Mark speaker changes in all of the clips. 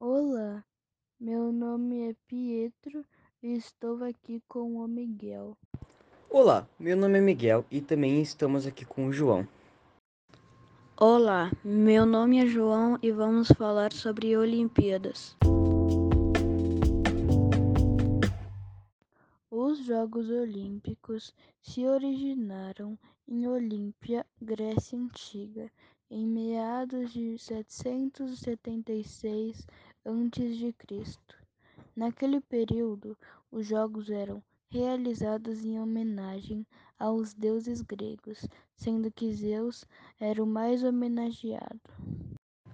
Speaker 1: Olá, meu nome é Pietro e estou aqui com o Miguel.
Speaker 2: Olá, meu nome é Miguel e também estamos aqui com o João.
Speaker 3: Olá, meu nome é João e vamos falar sobre Olimpíadas.
Speaker 1: Os Jogos Olímpicos se originaram em Olímpia, Grécia Antiga, em meados de 776 a.C. Naquele período, os jogos eram realizados em homenagem aos deuses gregos, sendo que Zeus era o mais homenageado.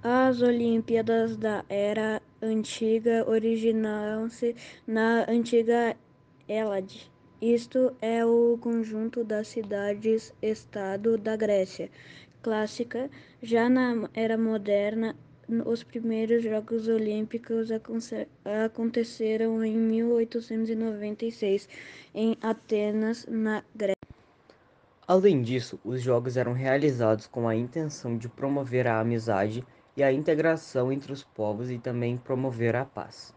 Speaker 3: As Olimpíadas da Era Antiga originaram-se na antiga Hélade. Isto é o conjunto das cidades-estado da Grécia clássica. Já na Era Moderna, os primeiros Jogos Olímpicos aconteceram em 1896 em Atenas, na Grécia.
Speaker 2: Além disso, os jogos eram realizados com a intenção de promover a amizade e a integração entre os povos e também promover a paz.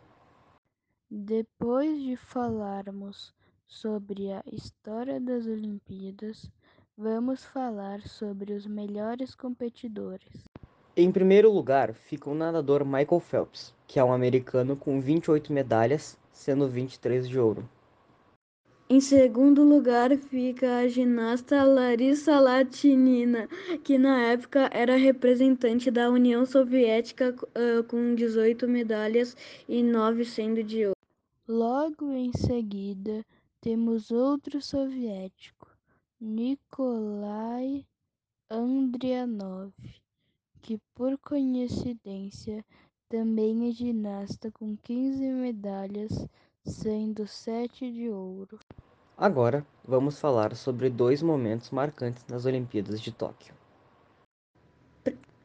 Speaker 1: Depois de falarmos sobre a história das Olimpíadas, vamos falar sobre os melhores competidores.
Speaker 2: Em primeiro lugar fica o nadador Michael Phelps, que é um americano com 28 medalhas, sendo 23 de ouro.
Speaker 3: Em segundo lugar fica a ginasta Larissa Latinina, que na época era representante da União Soviética uh, com 18 medalhas e 9 sendo de ouro.
Speaker 1: Logo em seguida temos outro soviético, Nikolai Andrianov, que por coincidência também é ginasta com 15 medalhas, sendo 7 de ouro.
Speaker 2: Agora, vamos falar sobre dois momentos marcantes nas Olimpíadas de Tóquio.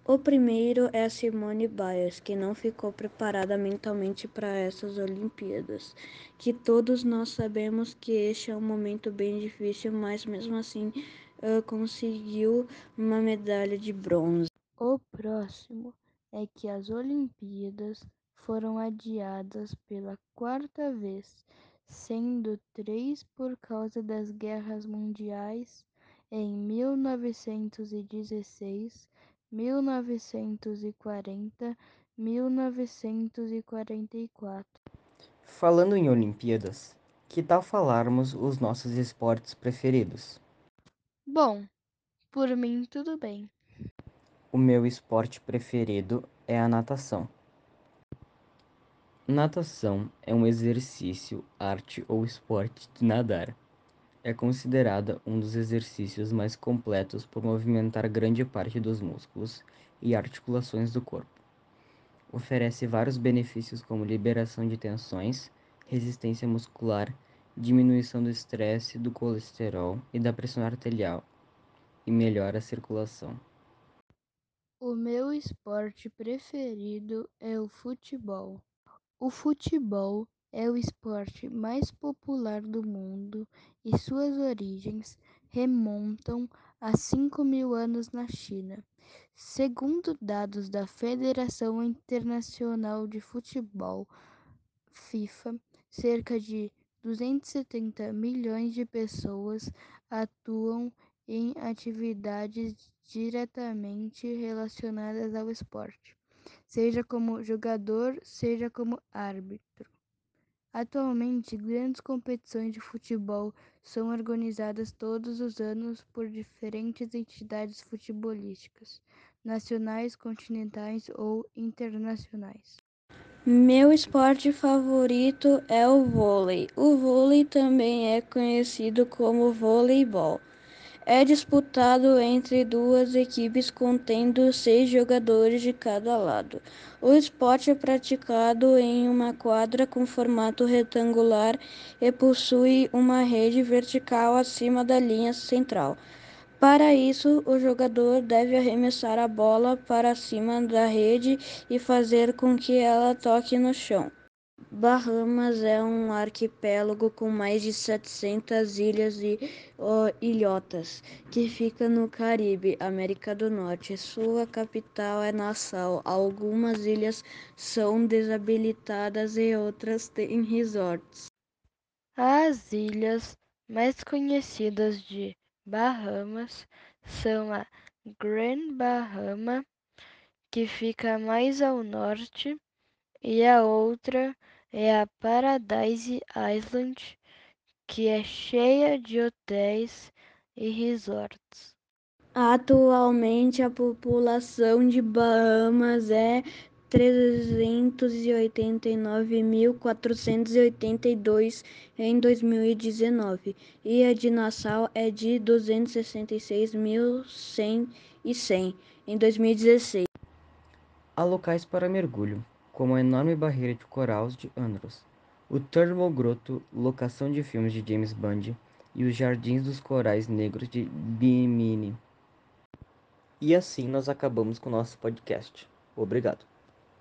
Speaker 3: O primeiro é a Simone Biles, que não ficou preparada mentalmente para essas Olimpíadas. Que todos nós sabemos que este é um momento bem difícil, mas mesmo assim uh, conseguiu uma medalha de bronze.
Speaker 1: O próximo é que as Olimpíadas foram adiadas pela quarta vez sendo três por causa das guerras mundiais em 1916, 1940, 1944.
Speaker 2: Falando em Olimpíadas, que tal falarmos os nossos esportes preferidos?
Speaker 1: Bom, por mim tudo bem.
Speaker 2: O meu esporte preferido é a natação. Natação é um exercício, arte ou esporte de nadar. É considerada um dos exercícios mais completos por movimentar grande parte dos músculos e articulações do corpo. Oferece vários benefícios como liberação de tensões, resistência muscular, diminuição do estresse, do colesterol e da pressão arterial e melhora a circulação.
Speaker 1: O meu esporte preferido é o futebol. O futebol é o esporte mais popular do mundo e suas origens remontam a 5 mil anos na China. Segundo dados da Federação Internacional de Futebol, FIFA, cerca de 270 milhões de pessoas atuam em atividades diretamente relacionadas ao esporte seja como jogador, seja como árbitro. Atualmente, grandes competições de futebol são organizadas todos os anos por diferentes entidades futebolísticas, nacionais, continentais ou internacionais.
Speaker 3: Meu esporte favorito é o vôlei. O vôlei também é conhecido como voleibol. É disputado entre duas equipes contendo seis jogadores de cada lado. O esporte é praticado em uma quadra com formato retangular e possui uma rede vertical acima da linha central. Para isso, o jogador deve arremessar a bola para cima da rede e fazer com que ela toque no chão. Bahamas é um arquipélago com mais de 700 ilhas e uh, ilhotas, que fica no Caribe, América do Norte. Sua capital é Nassau. Algumas ilhas são desabilitadas e outras têm resorts.
Speaker 1: As ilhas mais conhecidas de Bahamas são a Grand Bahama, que fica mais ao norte, e a outra é a Paradise Island, que é cheia de hotéis e resorts.
Speaker 3: Atualmente a população de Bahamas é 389.482 em 2019 e a de Nassau é de 266.100 em 2016.
Speaker 2: Há locais para mergulho, como a enorme barreira de coral de Andros, o Thermal Grotto, locação de filmes de James Bond, e os Jardins dos Corais Negros de Bimini. E assim nós acabamos com o nosso podcast. Obrigado.